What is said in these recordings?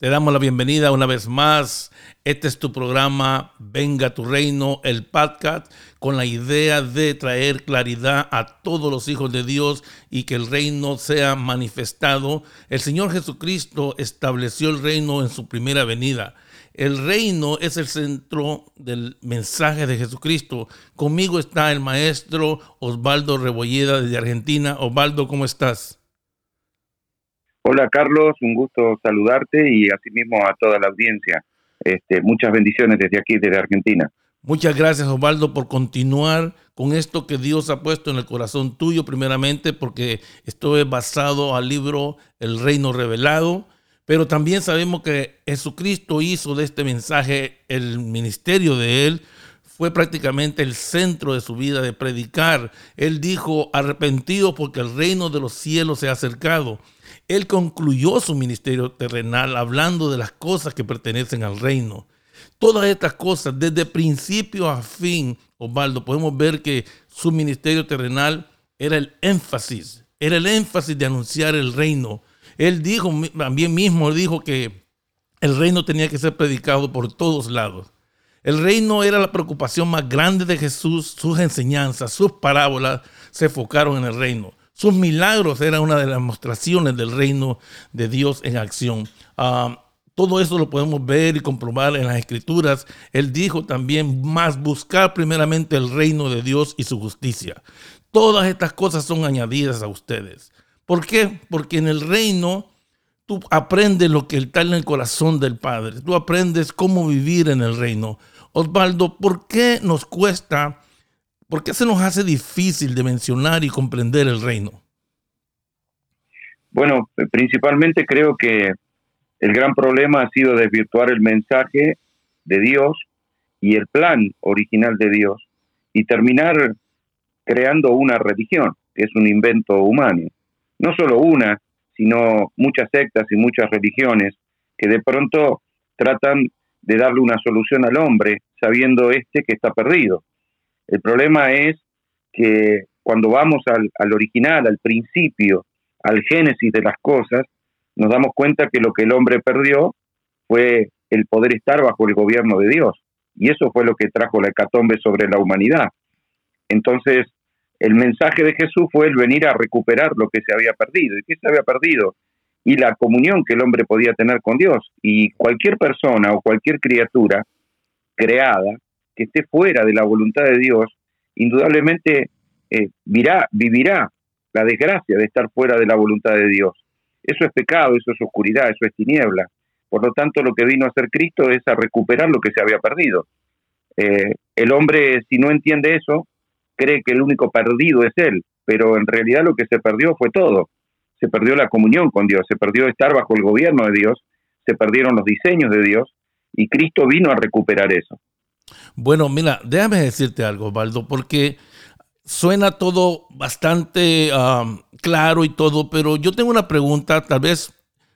Te damos la bienvenida una vez más. Este es tu programa Venga tu Reino, el podcast, con la idea de traer claridad a todos los hijos de Dios y que el reino sea manifestado. El Señor Jesucristo estableció el reino en su primera venida. El reino es el centro del mensaje de Jesucristo. Conmigo está el maestro Osvaldo Rebolleda de Argentina. Osvaldo, ¿cómo estás? Hola Carlos, un gusto saludarte y asimismo a toda la audiencia. Este, muchas bendiciones desde aquí, desde Argentina. Muchas gracias Osvaldo por continuar con esto que Dios ha puesto en el corazón tuyo primeramente porque esto es basado al libro El Reino Revelado, pero también sabemos que Jesucristo hizo de este mensaje el ministerio de él, fue prácticamente el centro de su vida de predicar. Él dijo, arrepentido porque el reino de los cielos se ha acercado. Él concluyó su ministerio terrenal hablando de las cosas que pertenecen al reino. Todas estas cosas, desde principio a fin, Osvaldo, podemos ver que su ministerio terrenal era el énfasis, era el énfasis de anunciar el reino. Él dijo, también mismo dijo que el reino tenía que ser predicado por todos lados. El reino era la preocupación más grande de Jesús, sus enseñanzas, sus parábolas se enfocaron en el reino. Sus milagros eran una de las demostraciones del reino de Dios en acción. Ah, todo eso lo podemos ver y comprobar en las escrituras. Él dijo también más buscar primeramente el reino de Dios y su justicia. Todas estas cosas son añadidas a ustedes. ¿Por qué? Porque en el reino tú aprendes lo que está en el corazón del Padre. Tú aprendes cómo vivir en el reino. Osvaldo, ¿por qué nos cuesta ¿Por qué se nos hace difícil de mencionar y comprender el reino? Bueno, principalmente creo que el gran problema ha sido desvirtuar el mensaje de Dios y el plan original de Dios y terminar creando una religión, que es un invento humano. No solo una, sino muchas sectas y muchas religiones que de pronto tratan de darle una solución al hombre sabiendo este que está perdido. El problema es que cuando vamos al, original, al principio, al génesis de las cosas, nos damos cuenta que lo que el hombre perdió fue el poder estar bajo el gobierno de Dios. Y eso fue lo que trajo la hecatombe sobre la humanidad. Entonces, el mensaje de Jesús fue el venir a recuperar lo que se había perdido. ¿Y qué se había perdido? Y la comunión que el hombre podía tener con Dios. Y cualquier persona o cualquier criatura creada que esté fuera de la voluntad de Dios, indudablemente eh, vivirá la desgracia de estar fuera de la voluntad de Dios. Eso es pecado, eso es oscuridad, eso es tiniebla. Por lo tanto, lo que vino a hacer Cristo es a recuperar lo que se había perdido. Eh, el hombre, si no entiende eso, cree que el único perdido es él, pero en realidad lo que se perdió fue todo. Se perdió la comunión con Dios, se perdió estar bajo el gobierno de Dios, se perdieron los diseños de Dios y Cristo vino a recuperar eso. Bueno, mira, déjame decirte algo, Baldo, porque suena todo bastante claro y todo, pero yo tengo una pregunta, tal vez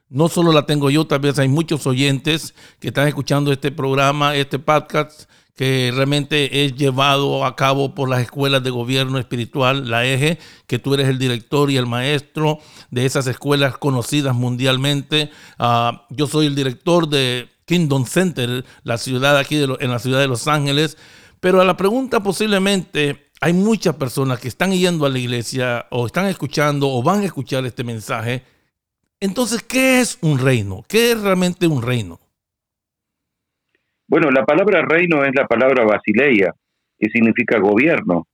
no solo la tengo yo, tal vez hay muchos oyentes que están escuchando este programa, este podcast, que realmente es llevado a cabo por las escuelas de gobierno espiritual, la EGE, que tú eres el director y el maestro de esas escuelas conocidas mundialmente. Ah, yo soy el director de Kingdom Center, la ciudad aquí de en la ciudad de Los Ángeles. Pero a la pregunta posiblemente hay muchas personas que están yendo a la iglesia o están escuchando o van a escuchar este mensaje. Entonces, ¿qué es un reino? ¿Qué es realmente un reino? Bueno, la palabra reino es la palabra basileia, que significa gobierno.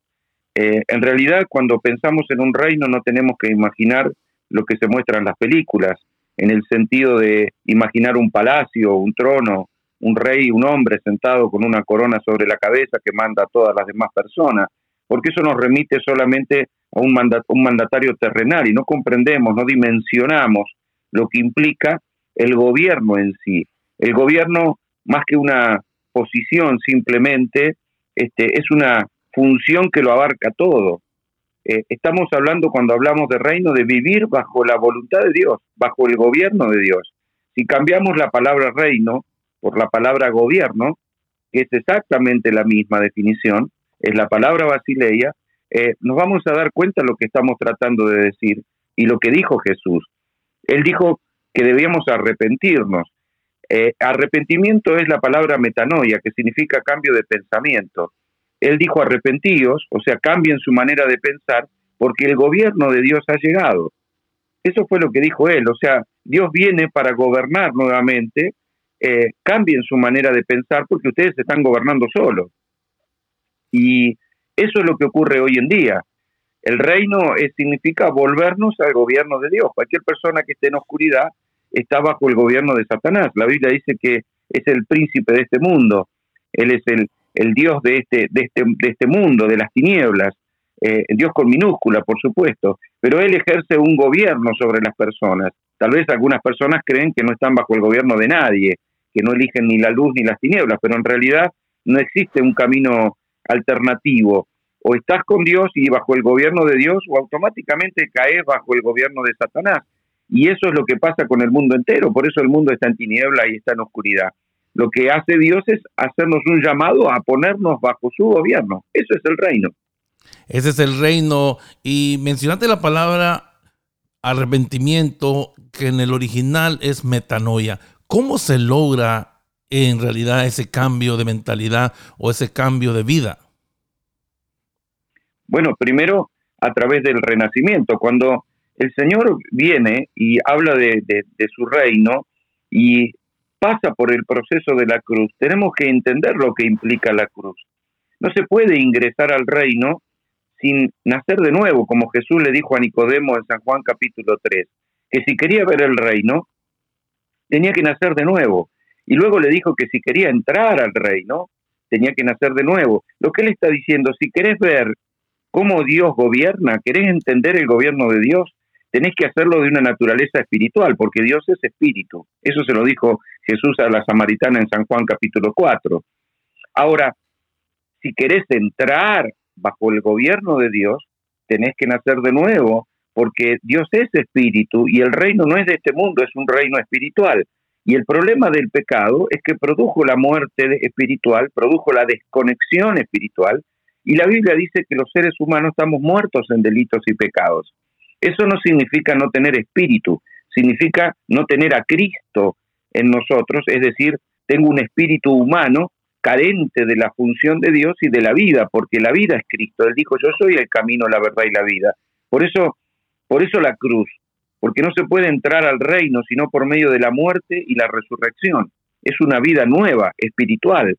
Eh, en realidad, cuando pensamos en un reino, no tenemos que imaginar lo que se muestra en las películas en el sentido de imaginar un palacio, un trono, un rey, un hombre sentado con una corona sobre la cabeza que manda a todas las demás personas, porque eso nos remite solamente a un, un mandatario terrenal y no comprendemos, no dimensionamos lo que implica el gobierno en sí. El gobierno, más que una posición simplemente, este, es una función que lo abarca todo. Eh, estamos hablando cuando hablamos de reino de vivir bajo la voluntad de Dios, bajo el gobierno de Dios. Si cambiamos la palabra reino por la palabra gobierno, que es exactamente la misma definición, es la palabra basileia, eh, nos vamos a dar cuenta de lo que estamos tratando de decir y lo que dijo Jesús. Él dijo que debíamos arrepentirnos. Eh, arrepentimiento es la palabra metanoia, que significa cambio de pensamiento. Él dijo arrepentíos, o sea, cambien su manera de pensar, porque el gobierno de Dios ha llegado. Eso fue lo que dijo él, o sea, Dios viene para gobernar nuevamente, eh, cambien su manera de pensar porque ustedes están gobernando solos. Y eso es lo que ocurre hoy en día. El reino significa volvernos al gobierno de Dios. Cualquier persona que esté en oscuridad está bajo el gobierno de Satanás. La Biblia dice que es el príncipe de este mundo. Él es el, el Dios de este, de, este, de este mundo, de las tinieblas. Eh, Dios con minúscula, por supuesto. Pero Él ejerce un gobierno sobre las personas. Tal vez algunas personas creen que no están bajo el gobierno de nadie, que no eligen ni la luz ni las tinieblas, pero en realidad no existe un camino alternativo. O estás con Dios y bajo el gobierno de Dios, o automáticamente caes bajo el gobierno de Satanás. Y eso es lo que pasa con el mundo entero, por eso el mundo está en tiniebla y está en oscuridad. Lo que hace Dios es hacernos un llamado a ponernos bajo su gobierno. Eso es el reino. Ese es el reino. Y mencionaste la palabra arrepentimiento, que en el original es metanoia. ¿Cómo se logra en realidad ese cambio de mentalidad o ese cambio de vida? Bueno, primero a través del renacimiento. Cuando el Señor viene y habla de, su reino y pasa por el proceso de la cruz, tenemos que entender lo que implica la cruz. No se puede ingresar al reino sin nacer de nuevo, como Jesús le dijo a Nicodemo en San Juan capítulo 3, que si quería ver el reino, tenía que nacer de nuevo. Y luego le dijo que si quería entrar al reino, tenía que nacer de nuevo. Lo que él está diciendo, si querés ver cómo Dios gobierna, querés entender el gobierno de Dios, tenés que hacerlo de una naturaleza espiritual, porque Dios es espíritu. Eso se lo dijo Jesús a la samaritana en San Juan capítulo 4. Ahora, si querés entrar bajo el gobierno de Dios, tenés que nacer de nuevo, porque Dios es espíritu y el reino no es de este mundo, es un reino espiritual. Y el problema del pecado es que produjo la muerte espiritual, produjo la desconexión espiritual, y la Biblia dice que los seres humanos estamos muertos en delitos y pecados. Eso no significa no tener espíritu, significa no tener a Cristo en nosotros, es decir, tengo un espíritu humano carente de la función de Dios y de la vida, porque la vida es Cristo. Él dijo, yo soy el camino, la verdad y la vida. Por eso, por eso la cruz, porque no se puede entrar al reino sino por medio de la muerte y la resurrección. Es una vida nueva, espiritual,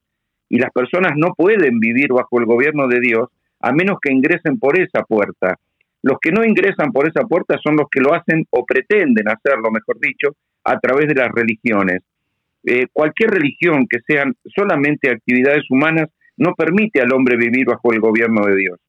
y las personas no pueden vivir bajo el gobierno de Dios a menos que ingresen por esa puerta. Los que no ingresan por esa puerta son los que lo hacen o pretenden hacerlo, mejor dicho, a través de las religiones. Eh, cualquier religión que sean solamente actividades humanas no permite al hombre vivir bajo el gobierno de Dios,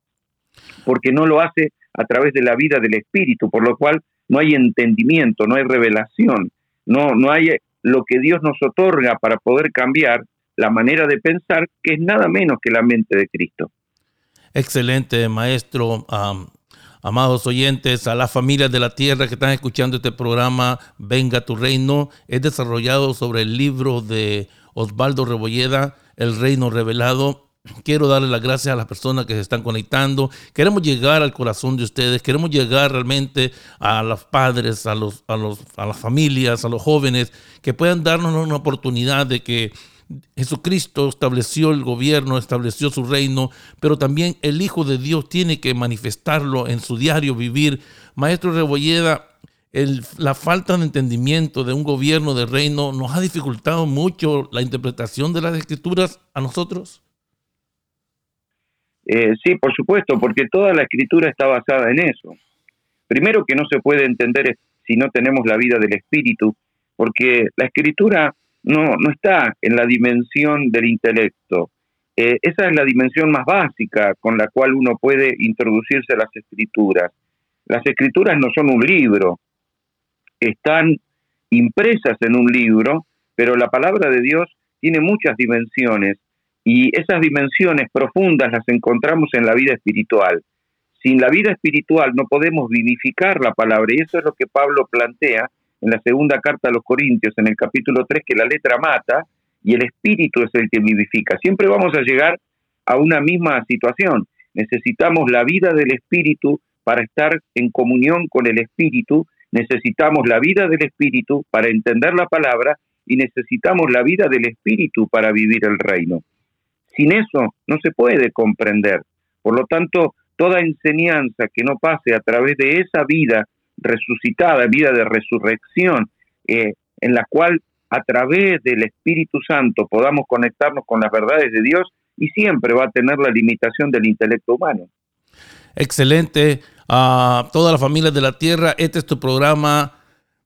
porque no lo hace a través de la vida del Espíritu, por lo cual no hay entendimiento, no hay revelación, no, no hay lo que Dios nos otorga para poder cambiar la manera de pensar, que es nada menos que la mente de Cristo. Excelente, maestro. Amados oyentes, a las familias de la tierra que están escuchando este programa, Venga tu Reino, es desarrollado sobre el libro de Osvaldo Rebolleda, El Reino Revelado. Quiero darle las gracias a las personas que se están conectando. Queremos llegar al corazón de ustedes, queremos llegar realmente a los padres, a, los, a, los, a las familias, a los jóvenes, que puedan darnos una oportunidad de que Jesucristo estableció el gobierno, estableció su reino, pero también el Hijo de Dios tiene que manifestarlo en su diario vivir. Maestro Rebolleda, la falta de entendimiento de un gobierno de reino nos ha dificultado mucho la interpretación de las escrituras a nosotros. Eh, sí, por supuesto, porque toda la escritura está basada en eso. Primero que no se puede entender si no tenemos la vida del Espíritu, porque la escritura no, no está en la dimensión del intelecto. Eh, esa es la dimensión más básica con la cual uno puede introducirse a las escrituras. Las escrituras no son un libro, están impresas en un libro, pero la palabra de Dios tiene muchas dimensiones y esas dimensiones profundas las encontramos en la vida espiritual. Sin la vida espiritual no podemos vivificar la palabra y eso es lo que Pablo plantea en la segunda carta a los Corintios, en el capítulo 3, que la letra mata y el espíritu es el que vivifica. Siempre vamos a llegar a una misma situación. Necesitamos la vida del espíritu para estar en comunión con el espíritu, necesitamos la vida del espíritu para entender la palabra y necesitamos la vida del Espíritu para vivir el reino. Sin eso no se puede comprender. Por lo tanto, toda enseñanza que no pase a través de esa vida resucitada, vida de resurrección, eh, en la cual a través del Espíritu Santo podamos conectarnos con las verdades de Dios y siempre va a tener la limitación del intelecto humano. Excelente. A toda la familia de la tierra, este es tu programa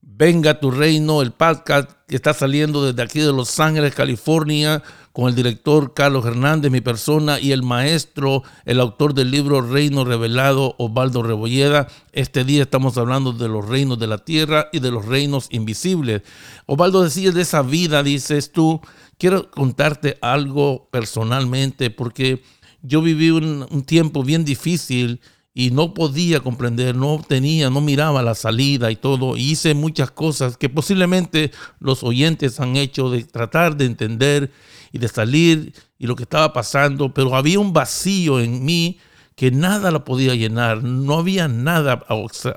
Venga tu reino, el podcast que está saliendo desde aquí de Los Ángeles, California, con el director Carlos Hernández, mi persona, y el maestro, el autor del libro Reino Revelado, Osvaldo Rebolleda. Este día estamos hablando de los reinos de la tierra y de los reinos invisibles. Osvaldo, decías de esa vida, dices tú, quiero contarte algo personalmente, porque yo viví un, un tiempo bien difícil y no podía comprender, no tenía, no miraba la salida y todo. Y hice muchas cosas que posiblemente los oyentes han hecho de tratar de entender y de salir y lo que estaba pasando, pero había un vacío en mí que nada lo podía llenar, no había nada,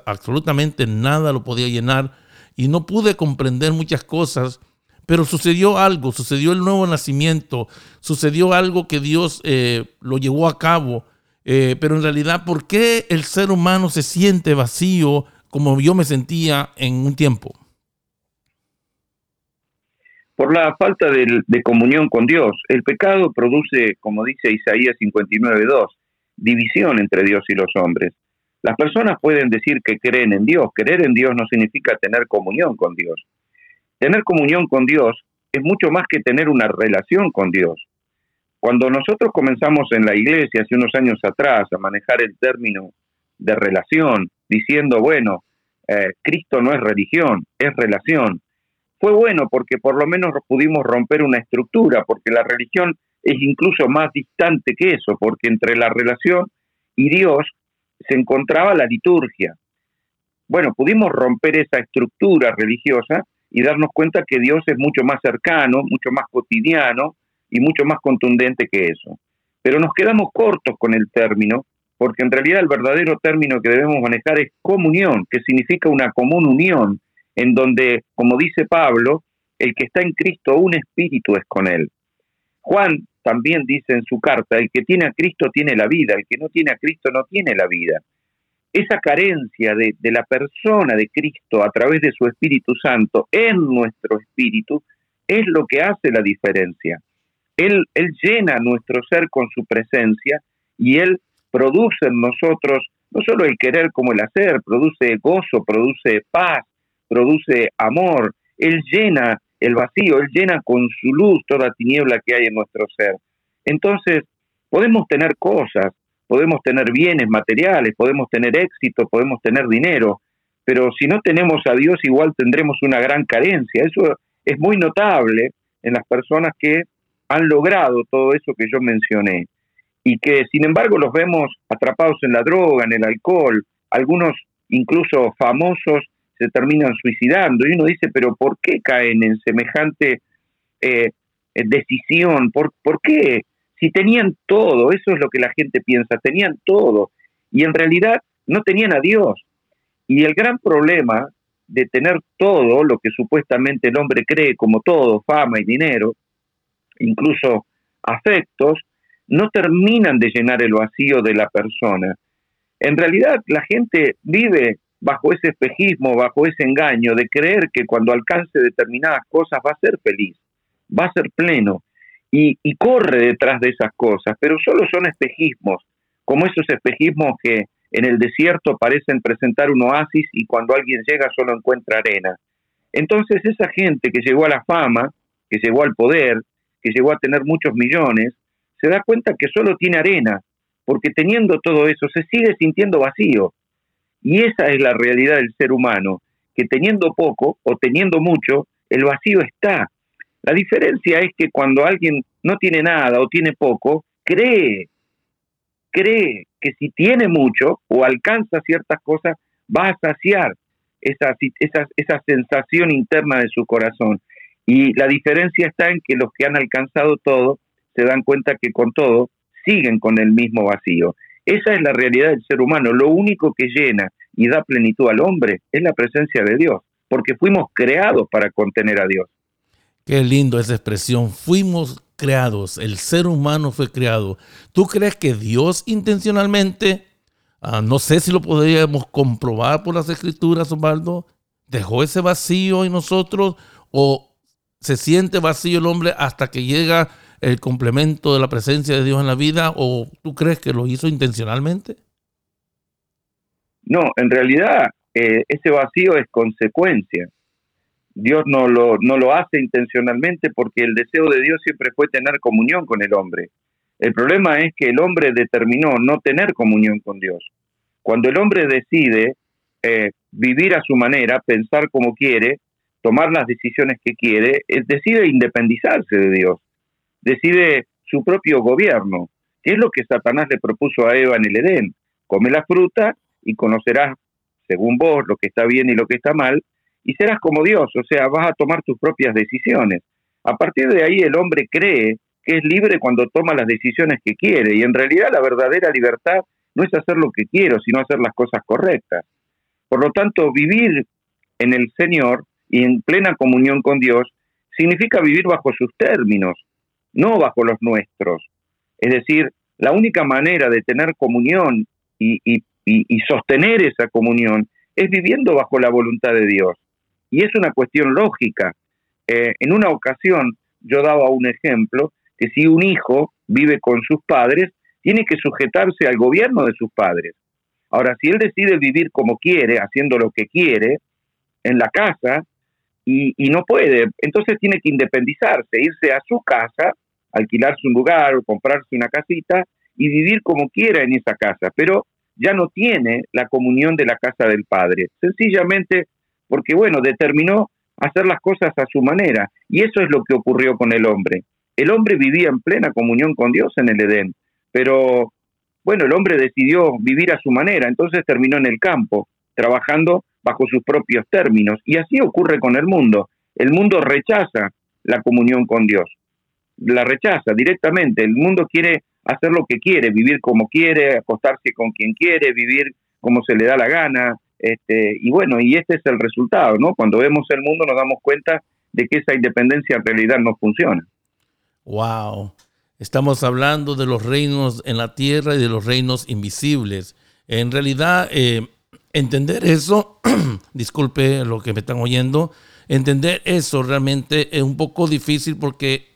absolutamente nada lo podía llenar y no pude comprender muchas cosas, pero sucedió algo, sucedió el nuevo nacimiento, sucedió algo que Dios eh, lo llevó a cabo eh, pero en realidad, ¿por qué el ser humano se siente vacío como yo me sentía en un tiempo? Por la falta de, comunión con Dios. El pecado produce, como dice Isaías 59.2, división entre Dios y los hombres. Las personas pueden decir que creen en Dios. Creer en Dios no significa tener comunión con Dios. Tener comunión con Dios es mucho más que tener una relación con Dios. Cuando nosotros comenzamos en la iglesia hace unos años atrás a manejar el término de relación, diciendo, bueno, eh, Cristo no es religión, es relación, fue bueno porque por lo menos pudimos romper una estructura, porque la religión es incluso más distante que eso, porque entre la relación y Dios se encontraba la liturgia. Bueno, pudimos romper esa estructura religiosa y darnos cuenta que Dios es mucho más cercano, mucho más cotidiano, y mucho más contundente que eso. Pero nos quedamos cortos con el término, porque en realidad el verdadero término que debemos manejar es comunión, que significa una común unión, en donde, como dice Pablo, el que está en Cristo, un espíritu es con él. Juan también dice en su carta, el que tiene a Cristo tiene la vida, el que no tiene a Cristo no tiene la vida. Esa carencia de, la persona de Cristo a través de su Espíritu Santo en nuestro espíritu es lo que hace la diferencia. Él, llena nuestro ser con su presencia y Él produce en nosotros no solo el querer como el hacer, produce gozo, produce paz, produce amor. Él llena el vacío, Él llena con su luz toda tiniebla que hay en nuestro ser. Entonces, podemos tener cosas, podemos tener bienes materiales, podemos tener éxito, podemos tener dinero, pero si no tenemos a Dios igual tendremos una gran carencia. Eso es muy notable en las personas que han logrado todo eso que yo mencioné y que sin embargo los vemos atrapados en la droga, en el alcohol, algunos incluso famosos se terminan suicidando y uno dice, pero ¿por qué caen en semejante eh, decisión? ¿Por, ¿Por qué? Si tenían todo, eso es lo que la gente piensa, tenían todo y en realidad no tenían a Dios. Y el gran problema de tener todo, lo que supuestamente el hombre cree como todo, fama y dinero, incluso afectos, no terminan de llenar el vacío de la persona. En realidad la gente vive bajo ese espejismo, bajo ese engaño de creer que cuando alcance determinadas cosas va a ser feliz, va a ser pleno y, corre detrás de esas cosas, pero solo son espejismos, como esos espejismos que en el desierto parecen presentar un oasis y cuando alguien llega solo encuentra arena. Entonces esa gente que llegó a la fama, que llegó al poder, que llegó a tener muchos millones, se da cuenta que solo tiene arena, porque teniendo todo eso se sigue sintiendo vacío. Y esa es la realidad del ser humano, que teniendo poco o teniendo mucho, el vacío está. La diferencia es que cuando alguien no tiene nada o tiene poco, cree, cree que si tiene mucho o alcanza ciertas cosas, va a saciar esa, esa, esa sensación interna de su corazón. Y la diferencia está en que los que han alcanzado todo se dan cuenta que con todo siguen con el mismo vacío. Esa es la realidad del ser humano. Lo único que llena y da plenitud al hombre es la presencia de Dios, porque fuimos creados para contener a Dios. Qué lindo esa expresión. Fuimos creados, el ser humano fue creado. ¿Tú crees que Dios intencionalmente, ah, no sé si lo podríamos comprobar por las escrituras, Osvaldo, dejó ese vacío en nosotros o se siente vacío el hombre hasta que llega el complemento de la presencia de Dios en la vida o tú crees que lo hizo intencionalmente? No, en realidad eh, ese vacío es consecuencia. Dios no lo, no lo hace intencionalmente porque el deseo de Dios siempre fue tener comunión con el hombre. El problema es que el hombre determinó no tener comunión con Dios. Cuando el hombre decide eh, vivir a su manera, pensar como quiere, tomar las decisiones que quiere, eh, decide independizarse de Dios, decide su propio gobierno, que es lo que Satanás le propuso a Eva en el Edén. Come la fruta y conocerás, según vos, lo que está bien y lo que está mal, y serás como Dios, o sea, vas a tomar tus propias decisiones. A partir de ahí el hombre cree que es libre cuando toma las decisiones que quiere, y en realidad la verdadera libertad no es hacer lo que quiero, sino hacer las cosas correctas. Por lo tanto, vivir en el Señor y en plena comunión con Dios significa vivir bajo sus términos, no bajo los nuestros. Es decir, la única manera de tener comunión y, sostener esa comunión es viviendo bajo la voluntad de Dios. Y es una cuestión lógica. Eh, en una ocasión yo daba un ejemplo que si un hijo vive con sus padres, tiene que sujetarse al gobierno de sus padres. Ahora, si él decide vivir como quiere, haciendo lo que quiere, en la casa, y, no puede, entonces tiene que independizarse, irse a su casa, alquilarse un lugar o comprarse una casita y vivir como quiera en esa casa, pero ya no tiene la comunión de la casa del Padre, sencillamente porque, bueno, determinó hacer las cosas a su manera, y eso es lo que ocurrió con el hombre. El hombre vivía en plena comunión con Dios en el Edén, pero, bueno, el hombre decidió vivir a su manera, entonces terminó en el campo, trabajando bajo sus propios términos, y así ocurre con el mundo. El mundo rechaza la comunión con Dios, la rechaza directamente, el mundo quiere hacer lo que quiere, vivir como quiere, acostarse con quien quiere, vivir como se le da la gana, este, y bueno, y este es el resultado, ¿no? Cuando vemos el mundo nos damos cuenta de que esa independencia en realidad no funciona. Wow. Estamos hablando de los reinos en la tierra y de los reinos invisibles. En realidad, eh, entender eso, disculpe lo que me están oyendo, entender eso realmente es un poco difícil porque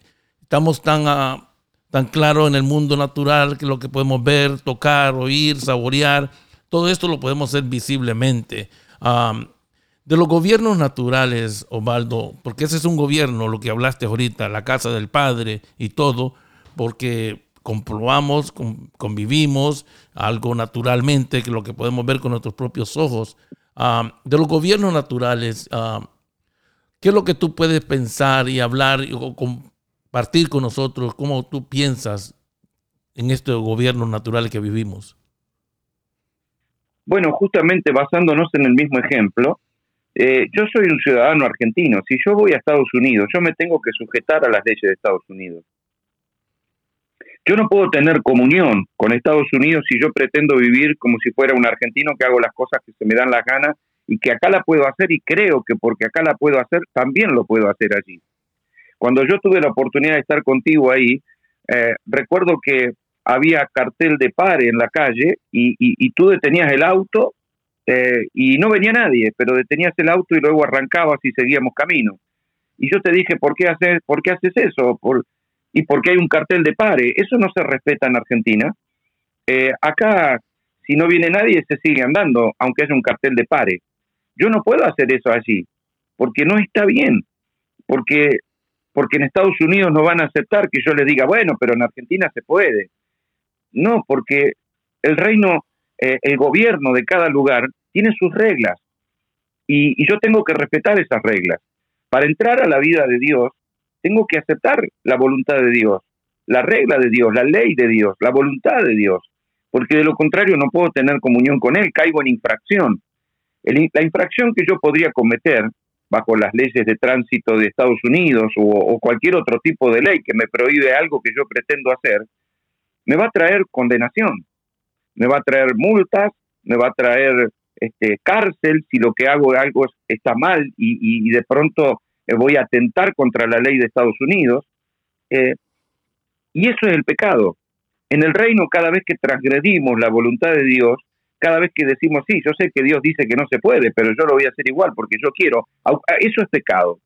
estamos tan a, tan claro en el mundo natural que lo que podemos ver, tocar, oír, saborear, todo esto lo podemos hacer visiblemente. de los gobiernos naturales, Osvaldo, porque ese es un gobierno, lo que hablaste ahorita, la casa del Padre y todo, porque comprobamos, convivimos algo naturalmente, que lo que podemos ver con nuestros propios ojos. de los gobiernos naturales, ¿qué es lo que tú puedes pensar y hablar o partir con nosotros cómo tú piensas en este gobierno natural que vivimos. Bueno, justamente basándonos en el mismo ejemplo, eh, yo soy un ciudadano argentino. Si yo voy a Estados Unidos, yo me tengo que sujetar a las leyes de Estados Unidos. Yo no puedo tener comunión con Estados Unidos si yo pretendo vivir como si fuera un argentino que hago las cosas que se me dan las ganas y que acá la puedo hacer y creo que porque acá la puedo hacer, también lo puedo hacer allí. Cuando yo tuve la oportunidad de estar contigo ahí, eh, recuerdo que había cartel de pare en la calle y, tú detenías el auto eh, y no venía nadie, pero detenías el auto y luego arrancabas y seguíamos camino. Y yo te dije, ¿por qué haces, por qué haces eso? Por, ¿Y por qué hay un cartel de pare? Eso no se respeta en Argentina. Eh, acá, si no viene nadie, se sigue andando, aunque haya un cartel de pare. Yo no puedo hacer eso allí, porque no está bien, porque porque en Estados Unidos no van a aceptar que yo les diga, bueno, pero en Argentina se puede. No, porque el reino, eh, el gobierno de cada lugar tiene sus reglas y, y yo tengo que respetar esas reglas. Para entrar a la vida de Dios, tengo que aceptar la voluntad de Dios, la regla de Dios, la ley de Dios, la voluntad de Dios, porque de lo contrario no puedo tener comunión con Él, caigo en infracción. la infracción que yo podría cometer bajo las leyes de tránsito de Estados Unidos o, cualquier otro tipo de ley que me prohíbe algo que yo pretendo hacer, me va a traer condenación, me va a traer multas, me va a traer este, cárcel si lo que hago algo está mal y, de pronto voy a atentar contra la ley de Estados Unidos. Eh, y eso es el pecado. En el reino, cada vez que transgredimos la voluntad de Dios, cada vez que decimos, sí, yo sé que Dios dice que no se puede, pero yo lo voy a hacer igual porque yo quiero, eso es pecado.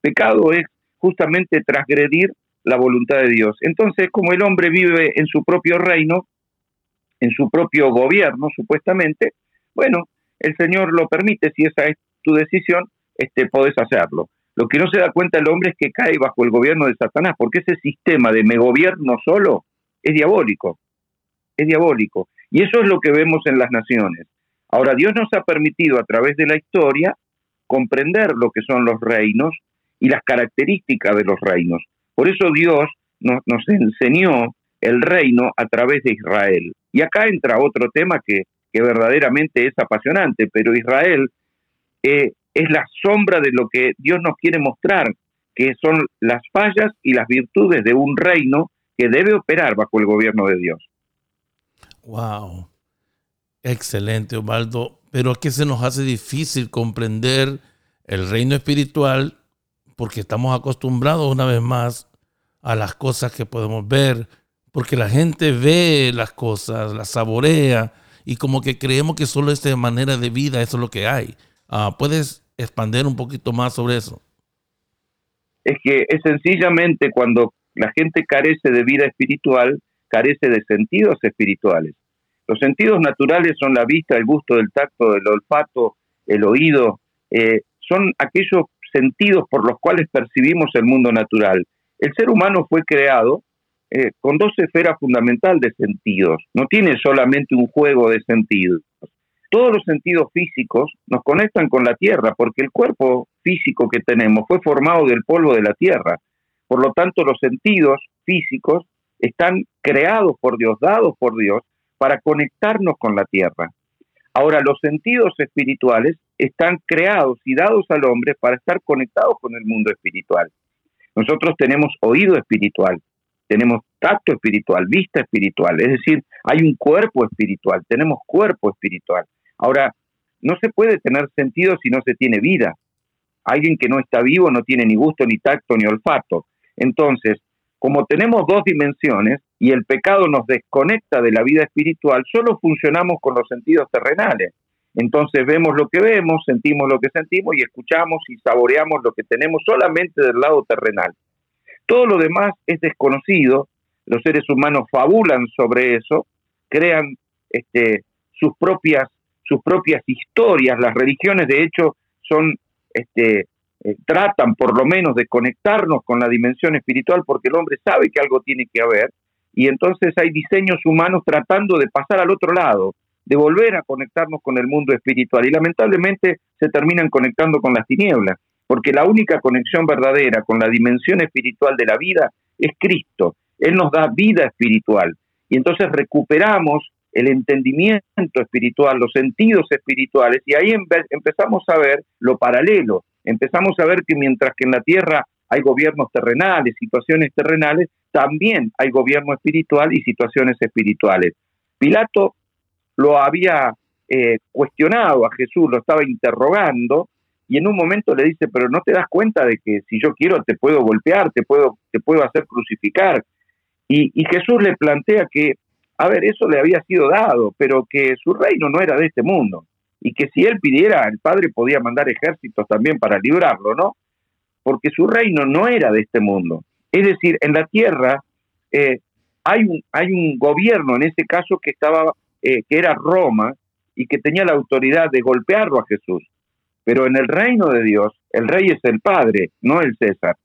Pecado es justamente transgredir la voluntad de Dios. Entonces, como el hombre vive en su propio reino, en su propio gobierno, supuestamente, bueno, el Señor lo permite, si esa es tu decisión, este, podés hacerlo. Lo que no se da cuenta el hombre es que cae bajo el gobierno de Satanás, porque ese sistema de me gobierno solo es diabólico, es diabólico. Y eso es lo que vemos en las naciones. Ahora, Dios nos ha permitido a través de la historia comprender lo que son los reinos y las características de los reinos. Por eso Dios nos, enseñó el reino a través de Israel. Y acá entra otro tema que, verdaderamente es apasionante, pero Israel eh, es la sombra de lo que Dios nos quiere mostrar, que son las fallas y las virtudes de un reino que debe operar bajo el gobierno de Dios. Wow, excelente Osvaldo, pero es que se nos hace difícil comprender el reino espiritual porque estamos acostumbrados una vez más a las cosas que podemos ver, porque la gente ve las cosas, las saborea y como que creemos que solo esta manera de vida, eso es lo que hay. Ah, ¿Puedes expandir un poquito más sobre eso? Es que es sencillamente cuando la gente carece de vida espiritual, carece de sentidos espirituales. Los sentidos naturales son la vista, el gusto, el tacto, el olfato, el oído, eh, son aquellos sentidos por los cuales percibimos el mundo natural. El ser humano fue creado eh, con dos esferas fundamentales de sentidos, no tiene solamente un juego de sentidos. Todos los sentidos físicos nos conectan con la tierra porque el cuerpo físico que tenemos fue formado del polvo de la tierra. Por lo tanto, los sentidos físicos están creados por Dios, dados por Dios, para conectarnos con la tierra. Ahora, los sentidos espirituales están creados y dados al hombre para estar conectados con el mundo espiritual. Nosotros tenemos oído espiritual, tenemos tacto espiritual, vista espiritual, es decir, hay un cuerpo espiritual, tenemos cuerpo espiritual. Ahora, no se puede tener sentido si no se tiene vida. Alguien que no está vivo no tiene ni gusto, ni tacto, ni olfato. Entonces, como tenemos dos dimensiones y el pecado nos desconecta de la vida espiritual, solo funcionamos con los sentidos terrenales. Entonces vemos lo que vemos, sentimos lo que sentimos y escuchamos y saboreamos lo que tenemos solamente del lado terrenal. Todo lo demás es desconocido, los seres humanos fabulan sobre eso, crean este, sus, propias, sus propias historias, las religiones de hecho son este, eh, tratan por lo menos de conectarnos con la dimensión espiritual porque el hombre sabe que algo tiene que haber y entonces hay diseños humanos tratando de pasar al otro lado, de volver a conectarnos con el mundo espiritual y lamentablemente se terminan conectando con las tinieblas, porque la única conexión verdadera con la dimensión espiritual de la vida es Cristo. Él nos da vida espiritual y entonces recuperamos el entendimiento espiritual, los sentidos espirituales y ahí empezamos a ver lo paralelo, empezamos a ver que mientras que en la tierra hay gobiernos terrenales, situaciones terrenales, también hay gobierno espiritual y situaciones espirituales. Pilato lo había eh, cuestionado a Jesús, lo estaba interrogando, y en un momento le dice, pero no te das cuenta de que si yo quiero te puedo golpear, te puedo, te puedo hacer crucificar. Y, y Jesús le plantea que, a ver, eso le había sido dado, pero que su reino no era de este mundo y que si él pidiera, el padre podía mandar ejércitos también para librarlo, ¿no? Porque su reino no era de este mundo. Es decir, en la tierra eh, hay, un, hay un gobierno, en ese caso, que, estaba, eh, que era Roma y que tenía la autoridad de golpearlo a Jesús. Pero en el reino de Dios, el rey es el padre, no el César.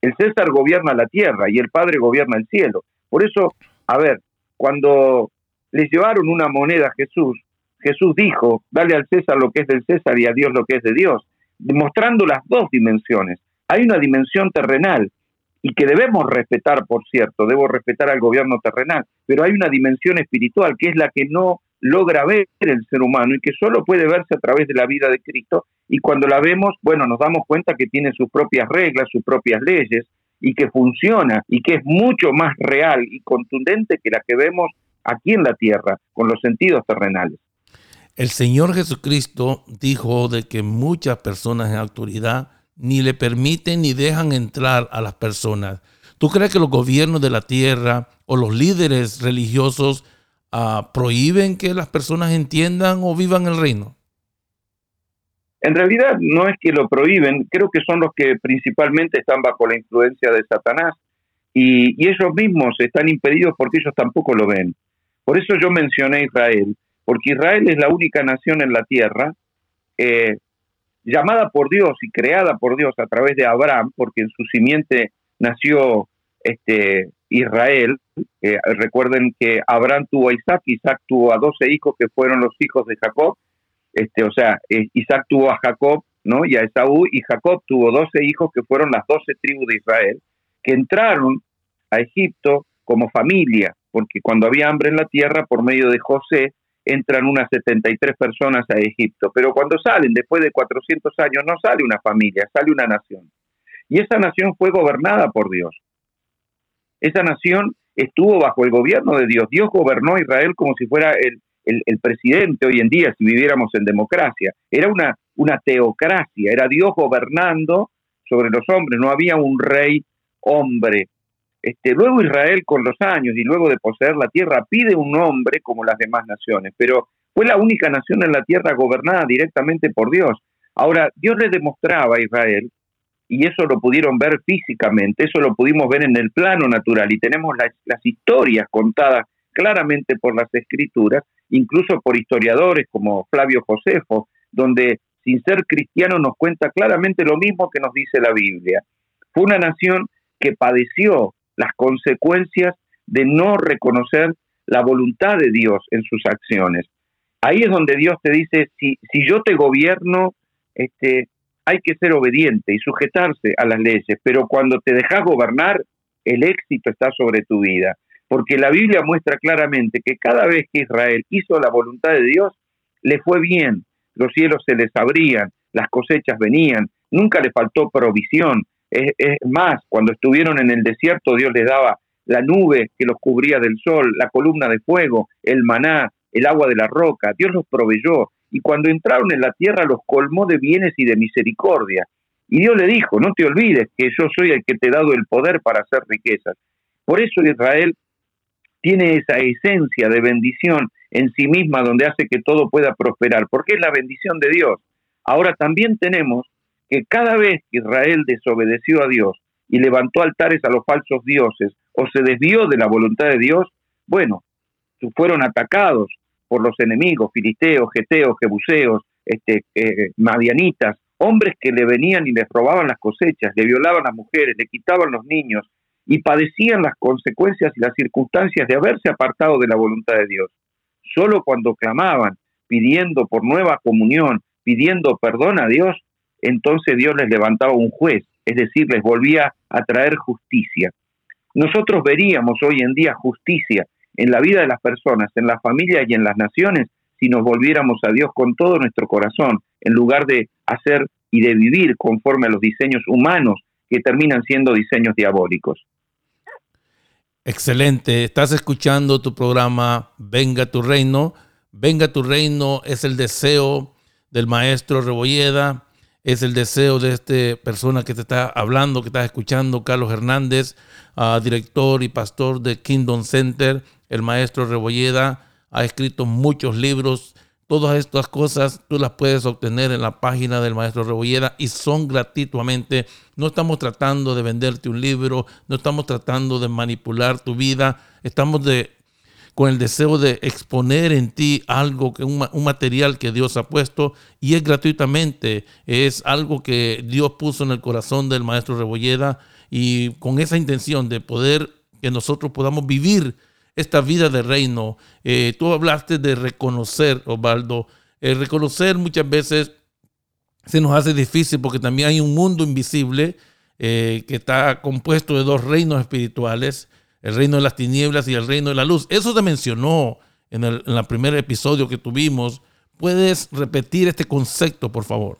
El César gobierna la tierra y el padre gobierna el cielo. Por eso, a ver, cuando les llevaron una moneda a Jesús, Jesús dijo, dale al César lo que es del César y a Dios lo que es de Dios, demostrando las dos dimensiones. Hay una dimensión terrenal y que debemos respetar, por cierto, debo respetar al gobierno terrenal, pero hay una dimensión espiritual que es la que no logra ver el ser humano y que solo puede verse a través de la vida de Cristo y cuando la vemos, bueno, nos damos cuenta que tiene sus propias reglas, sus propias leyes y que funciona y que es mucho más real y contundente que la que vemos aquí en la tierra con los sentidos terrenales. El Señor Jesucristo dijo de que muchas personas en autoridad ni le permiten ni dejan entrar a las personas. ¿Tú crees que los gobiernos de la tierra o los líderes religiosos ah, prohíben que las personas entiendan o vivan el reino? En realidad no es que lo prohíben, creo que son los que principalmente están bajo la influencia de Satanás y, ellos mismos están impedidos porque ellos tampoco lo ven. Por eso yo mencioné Israel, porque Israel es la única nación en la tierra eh, llamada por Dios y creada por Dios a través de Abraham, porque en su simiente nació este, Israel. Eh, recuerden que Abraham tuvo a Isaac, Isaac tuvo a doce hijos que fueron los hijos de Jacob, este, o sea, eh, Isaac tuvo a Jacob ¿no? y a Esaú, y Jacob tuvo doce hijos que fueron las doce tribus de Israel, que entraron a Egipto como familia, porque cuando había hambre en la tierra, por medio de José, entran unas 73 personas a Egipto, pero cuando salen, después de 400 años, no sale una familia, sale una nación. Y esa nación fue gobernada por Dios. Esa nación estuvo bajo el gobierno de Dios. Dios gobernó a Israel como si fuera el, el, presidente hoy en día si viviéramos en democracia. Era una, una teocracia, era Dios gobernando sobre los hombres, no había un rey hombre. Este, luego Israel con los años y luego de poseer la tierra pide un hombre como las demás naciones, pero fue la única nación en la tierra gobernada directamente por Dios. Ahora, Dios le demostraba a Israel, y eso lo pudieron ver físicamente, eso lo pudimos ver en el plano natural, y tenemos las, las historias contadas claramente por las escrituras, incluso por historiadores como Flavio Josefo, donde sin ser cristiano nos cuenta claramente lo mismo que nos dice la Biblia. Fue una nación que padeció las consecuencias de no reconocer la voluntad de Dios en sus acciones. Ahí es donde Dios te dice, si, si yo te gobierno, este, hay que ser obediente y sujetarse a las leyes, pero cuando te dejas gobernar, el éxito está sobre tu vida porque la Biblia muestra claramente que cada vez que Israel hizo la voluntad de Dios, le fue bien, los cielos se les abrían, las cosechas venían, nunca le faltó provisión. Es, más, cuando estuvieron en el desierto, Dios les daba la nube que los cubría del sol, la columna de fuego, el maná, el agua de la roca, Dios los proveyó. Y cuando entraron en la tierra los colmó de bienes y de misericordia. Y Dios le dijo, no te olvides que yo soy el que te he dado el poder para hacer riquezas. Por eso Israel tiene esa esencia de bendición en sí misma donde hace que todo pueda prosperar, porque es la bendición de Dios. Ahora también tenemos que cada vez que Israel desobedeció a Dios y levantó altares a los falsos dioses o se desvió de la voluntad de Dios, bueno, fueron atacados por los enemigos, filisteos, geteos, jebuseos, este, eh, madianitas, hombres que le venían y les robaban las cosechas, le violaban a las mujeres, le quitaban los niños, y padecían las consecuencias y las circunstancias de haberse apartado de la voluntad de Dios. Solo cuando clamaban, pidiendo por nueva comunión, pidiendo perdón a Dios, entonces Dios les levantaba un juez, es decir, les volvía a traer justicia. Nosotros veríamos hoy en día justicia en la vida de las personas, en la familia y en las naciones, si nos volviéramos a Dios con todo nuestro corazón, en lugar de hacer y de vivir conforme a los diseños humanos que terminan siendo diseños diabólicos. Excelente. Estás escuchando tu programa Venga tu Reino. Venga tu Reino es el deseo del maestro Rebolleda, es el deseo de esta persona que te está hablando, que estás escuchando, Carlos Hernández, ah, director y pastor de Kingdom Center. El maestro Rebolleda ha escrito muchos libros Todas estas cosas tú las puedes obtener en la página del maestro Rebolleda y son gratuitamente. No estamos tratando de venderte un libro, no estamos tratando de manipular tu vida, estamos de, con el deseo de exponer en ti algo, que un, material que Dios ha puesto y es gratuitamente. Es algo que Dios puso en el corazón del maestro Rebolleda y con esa intención de poder que nosotros podamos vivir esta vida de reino. Eh, tú hablaste de reconocer, Osvaldo. El reconocer muchas veces se nos hace difícil porque también hay un mundo invisible eh, que está compuesto de dos reinos espirituales, el reino de las tinieblas y el reino de la luz. Eso se mencionó en el, primer episodio que tuvimos. ¿Puedes repetir este concepto, por favor?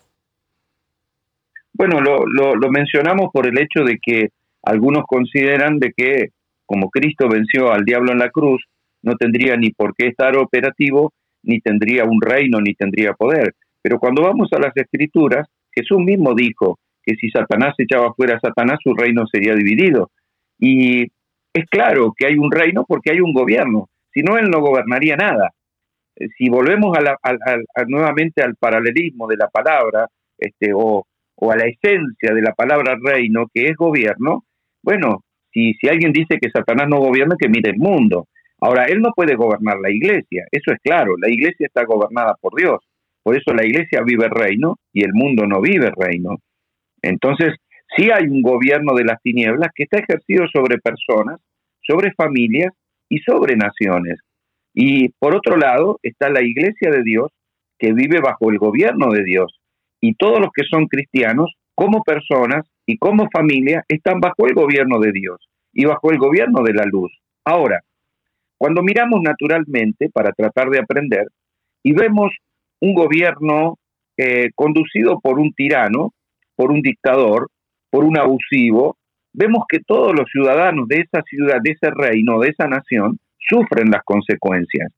Bueno, lo, lo mencionamos por el hecho de que algunos consideran de que como Cristo venció al diablo en la cruz, no tendría ni por qué estar operativo, ni tendría un reino, ni tendría poder. Pero cuando vamos a las escrituras, Jesús mismo dijo que si Satanás echaba fuera a Satanás, su reino sería dividido. Y es claro que hay un reino porque hay un gobierno. Si no, él no gobernaría nada. Eh, si volvemos a nuevamente al paralelismo de la palabra, este, o, o, a la esencia de la palabra reino, que es gobierno, bueno, si, si alguien dice que Satanás no gobierna, que mire el mundo. Ahora, él no puede gobernar la iglesia, eso es claro, la iglesia está gobernada por Dios. Por eso la iglesia vive reino y el mundo no vive reino. Entonces, sí hay un gobierno de las tinieblas que está ejercido sobre personas, sobre familias y sobre naciones. Y por otro lado está la iglesia de Dios que vive bajo el gobierno de Dios. Y todos los que son cristianos, como personas y como familia, están bajo el gobierno de Dios y bajo el gobierno de la luz. Ahora, cuando miramos naturalmente para tratar de aprender y vemos un gobierno eh, conducido por un tirano, por un dictador, por un abusivo, vemos que todos los ciudadanos de esa ciudad, de ese reino, de esa nación, sufren las consecuencias.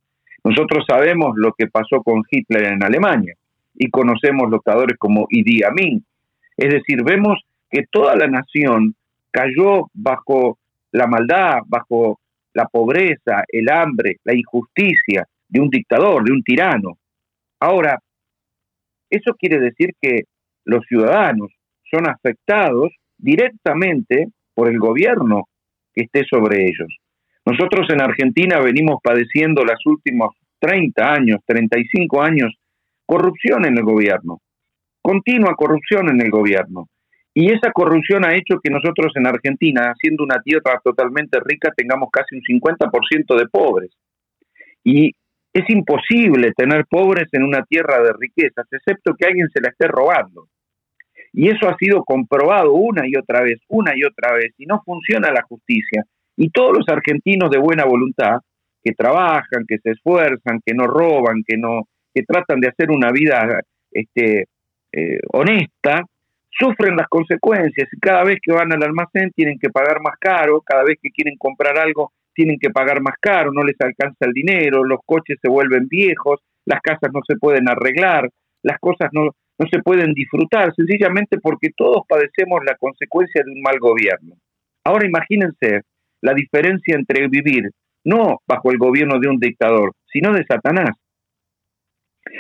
Nosotros sabemos lo que pasó con Hitler en Alemania y conocemos dictadores como Idi Amin. Es decir, vemos que toda la nación cayó bajo la maldad, bajo la pobreza, el hambre, la injusticia de un dictador, de un tirano. Ahora, eso quiere decir que los ciudadanos son afectados directamente por el gobierno que esté sobre ellos. Nosotros en Argentina venimos padeciendo los últimos 30 años, 35 años, corrupción en el gobierno, continua corrupción en el gobierno. Y esa corrupción ha hecho que nosotros en Argentina, siendo una tierra totalmente rica, tengamos casi un 50% de pobres. Y es imposible tener pobres en una tierra de riquezas, excepto que alguien se la esté robando. Y eso ha sido comprobado una y otra vez, una y otra vez, y no funciona la justicia. Y todos los argentinos de buena voluntad, que trabajan, que se esfuerzan, que no roban, que no, que tratan de hacer una vida este, eh, honesta, sufren las consecuencias y cada vez que van al almacén tienen que pagar más caro, cada vez que quieren comprar algo tienen que pagar más caro, no les alcanza el dinero, los coches se vuelven viejos, las casas no se pueden arreglar, las cosas no, no se pueden disfrutar, sencillamente porque todos padecemos la consecuencia de un mal gobierno. Ahora imagínense la diferencia entre vivir no bajo el gobierno de un dictador, sino de Satanás.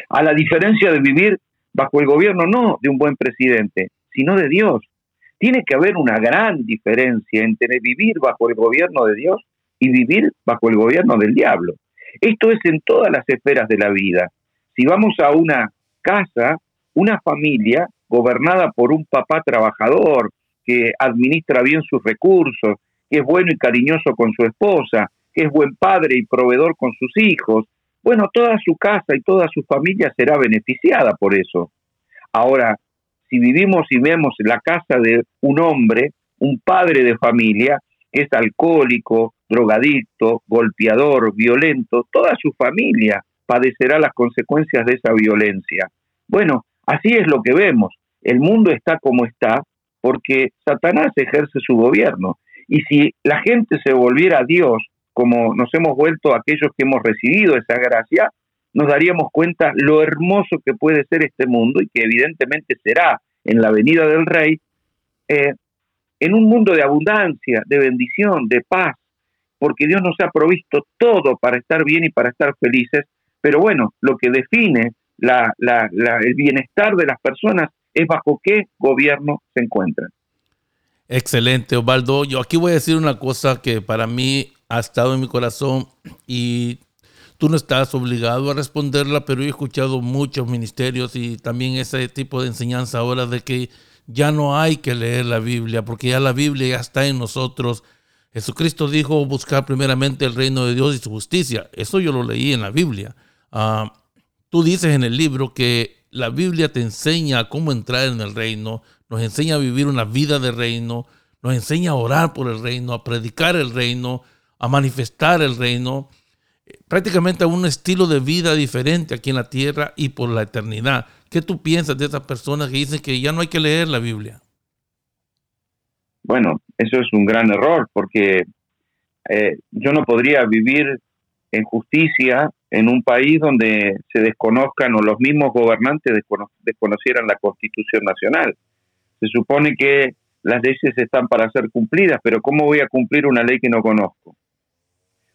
A la diferencia de vivir bajo el gobierno no de un buen presidente, sino de Dios. Tiene que haber una gran diferencia entre vivir bajo el gobierno de Dios y vivir bajo el gobierno del diablo. Esto es en todas las esferas de la vida. Si vamos a una casa, una familia gobernada por un papá trabajador que administra bien sus recursos, que es bueno y cariñoso con su esposa, que es buen padre y proveedor con sus hijos, bueno, toda su casa y toda su familia será beneficiada por eso. Ahora, si vivimos y vemos la casa de un hombre, un padre de familia, que es alcohólico, drogadicto, golpeador, violento, toda su familia padecerá las consecuencias de esa violencia. Bueno, así es lo que vemos. El mundo está como está porque Satanás ejerce su gobierno. Y si la gente se volviera a Dios, como nos hemos vuelto aquellos que hemos recibido esa gracia, nos daríamos cuenta lo hermoso que puede ser este mundo y que evidentemente será en la venida del Rey, eh, en un mundo de abundancia, de bendición, de paz, porque Dios nos ha provisto todo para estar bien y para estar felices, pero bueno, lo que define el bienestar de las personas es bajo qué gobierno se encuentran. Excelente, Osvaldo. Yo aquí voy a decir una cosa que para mí ha estado en mi corazón y tú no estás obligado a responderla, pero he escuchado muchos ministerios y también ese tipo de enseñanza ahora de que ya no hay que leer la Biblia, porque ya la Biblia ya está en nosotros. Jesucristo dijo buscar primeramente el reino de Dios y su justicia. Eso yo lo leí en la Biblia. Ah, tú dices en el libro que la Biblia te enseña cómo entrar en el reino, nos enseña a vivir una vida de reino, nos enseña a orar por el reino, a predicar el reino, a manifestar el reino prácticamente a un estilo de vida diferente aquí en la tierra y por la eternidad. ¿Qué tú piensas de esas personas que dicen que ya no hay que leer la Biblia? Bueno, eso es un gran error porque eh, yo no podría vivir en justicia en un país donde se desconozcan o los mismos gobernantes desconocieran la Constitución Nacional. Se supone que las leyes están para ser cumplidas, pero ¿cómo voy a cumplir una ley que no conozco?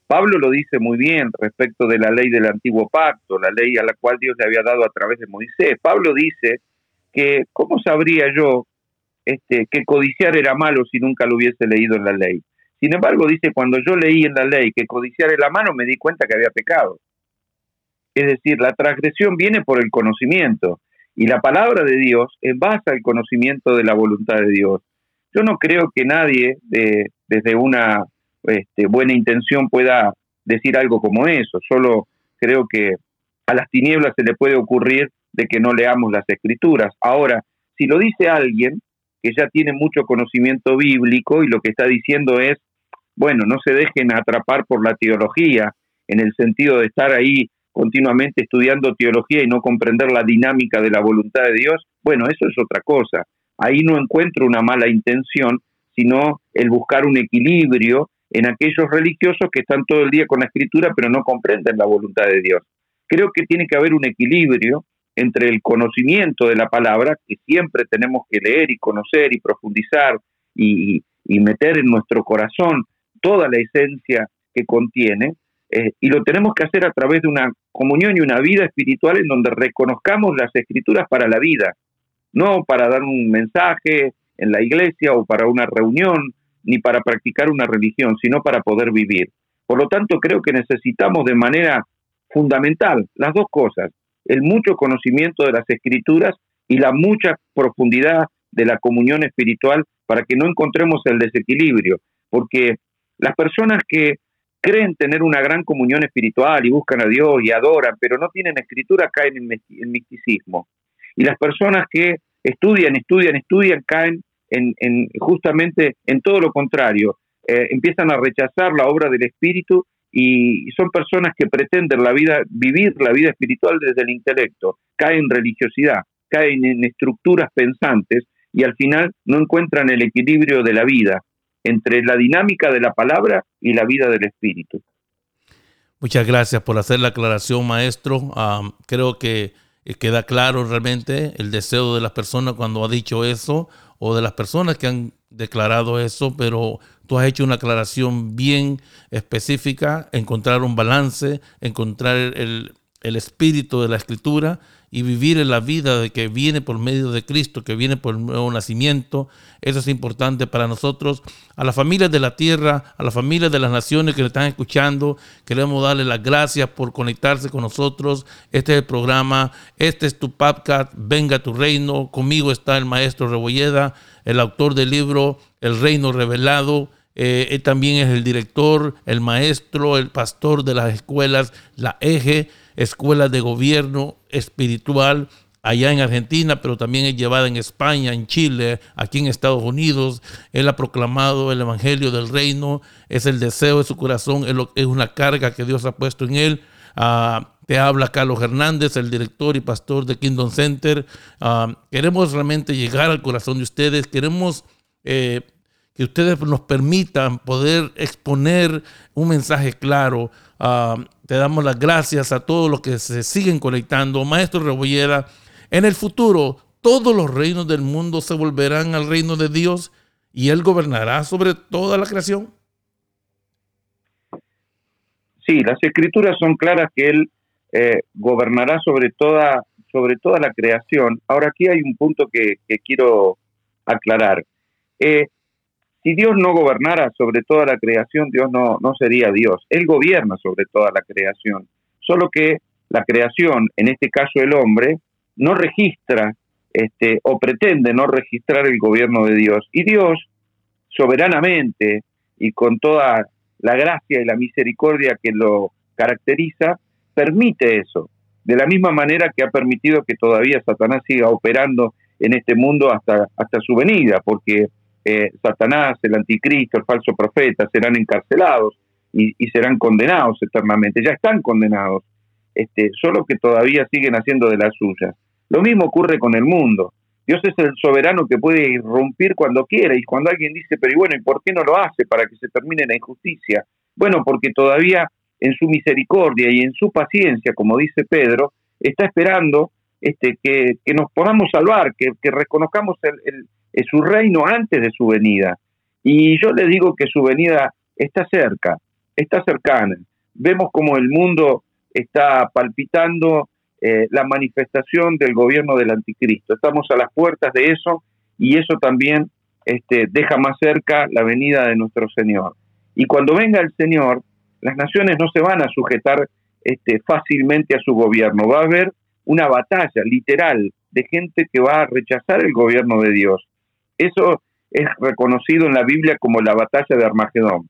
Pablo lo dice muy bien respecto de la ley del antiguo pacto, la ley a la cual Dios le había dado a través de Moisés. Pablo dice que, ¿cómo sabría yo este, que codiciar era malo si nunca lo hubiese leído en la ley? Sin embargo, dice, cuando yo leí en la ley que codiciar era mano, me di cuenta que había pecado. Es decir, la transgresión viene por el conocimiento y la palabra de Dios en base al conocimiento de la voluntad de Dios. Yo no creo que nadie desde una este, buena intención pueda decir algo como eso. Solo creo que a las tinieblas se le puede ocurrir de que no leamos las escrituras. Ahora, si lo dice alguien que ya tiene mucho conocimiento bíblico y lo que está diciendo es, bueno, no se dejen atrapar por la teología, en el sentido de estar ahí continuamente estudiando teología y no comprender la dinámica de la voluntad de Dios, bueno, eso es otra cosa. Ahí no encuentro una mala intención, sino el buscar un equilibrio en aquellos religiosos que están todo el día con la escritura pero no comprenden la voluntad de Dios. Creo que tiene que haber un equilibrio entre el conocimiento de la palabra, que siempre tenemos que leer y conocer y profundizar y, meter en nuestro corazón toda la esencia que contiene, eh, y lo tenemos que hacer a través de una comunión y una vida espiritual en donde reconozcamos las escrituras para la vida, no para dar un mensaje en la iglesia o para una reunión, ni para practicar una religión, sino para poder vivir. Por lo tanto, creo que necesitamos de manera fundamental las dos cosas, el mucho conocimiento de las escrituras y la mucha profundidad de la comunión espiritual para que no encontremos el desequilibrio, porque las personas que creen tener una gran comunión espiritual y buscan a Dios y adoran, pero no tienen escritura, caen en misticismo. Y las personas que estudian, estudian, estudian, caen en, justamente en todo lo contrario. Eh, empiezan a rechazar la obra del Espíritu y, son personas que pretenden la vida, vivir la vida espiritual desde el intelecto, caen en religiosidad, caen en estructuras pensantes y al final no encuentran el equilibrio de la vida entre la dinámica de la palabra y la vida del Espíritu. Muchas gracias por hacer la aclaración, maestro. Ah, creo que queda claro realmente el deseo de las personas cuando ha dicho eso o de las personas que han declarado eso, pero tú has hecho una aclaración bien específica, encontrar un balance, encontrar el, el espíritu de la escritura y vivir la vida de que viene por medio de Cristo, que viene por el nuevo nacimiento. Eso es importante para nosotros. A las familias de la tierra, a las familias de las naciones que nos están escuchando, queremos darle las gracias por conectarse con nosotros. Este es el programa, este es tu podcast, Venga tu reino. Conmigo está el maestro Rebolleda, el autor del libro El reino revelado. Eh, él también es el director, el maestro, el pastor de las escuelas, la eje escuelas de gobierno espiritual allá en Argentina, pero también es llevada en España, en Chile, aquí en Estados Unidos. Él ha proclamado el Evangelio del Reino, es el deseo de su corazón, es una carga que Dios ha puesto en él. Ah, te habla Carlos Hernández, el director y pastor de Kingdom Center. Ah, queremos realmente llegar al corazón de ustedes, queremos eh, que ustedes nos permitan poder exponer un mensaje claro. Ah, te damos las gracias a todos los que se siguen conectando. Maestro Rebollera, en el futuro todos los reinos del mundo se volverán al reino de Dios y Él gobernará sobre toda la creación. Sí, las escrituras son claras que Él eh, gobernará sobre toda, sobre toda la creación. Ahora aquí hay un punto que, quiero aclarar. Eh, si Dios no gobernara sobre toda la creación, Dios no, no sería Dios. Él gobierna sobre toda la creación. Solo que la creación, en este caso el hombre, no registra este, o pretende no registrar el gobierno de Dios. Y Dios, soberanamente y con toda la gracia y la misericordia que lo caracteriza, permite eso. De la misma manera que ha permitido que todavía Satanás siga operando en este mundo hasta, hasta su venida, porque eh, Satanás, el anticristo, el falso profeta, serán encarcelados y, serán condenados eternamente. Ya están condenados, este, solo que todavía siguen haciendo de las suyas. Lo mismo ocurre con el mundo. Dios es el soberano que puede irrumpir cuando quiera y cuando alguien dice, pero bueno, ¿y por qué no lo hace para que se termine la injusticia? Bueno, porque todavía en su misericordia y en su paciencia, como dice Pedro, está esperando este, que, nos podamos salvar, que, reconozcamos el, su reino antes de su venida. Y yo le digo que su venida está cerca, está cercana. Vemos como el mundo está palpitando eh, la manifestación del gobierno del anticristo. Estamos a las puertas de eso y eso también este, deja más cerca la venida de nuestro Señor. Y cuando venga el Señor, las naciones no se van a sujetar este, fácilmente a su gobierno. Va a haber una batalla literal de gente que va a rechazar el gobierno de Dios. Eso es reconocido en la Biblia como la batalla de Armagedón.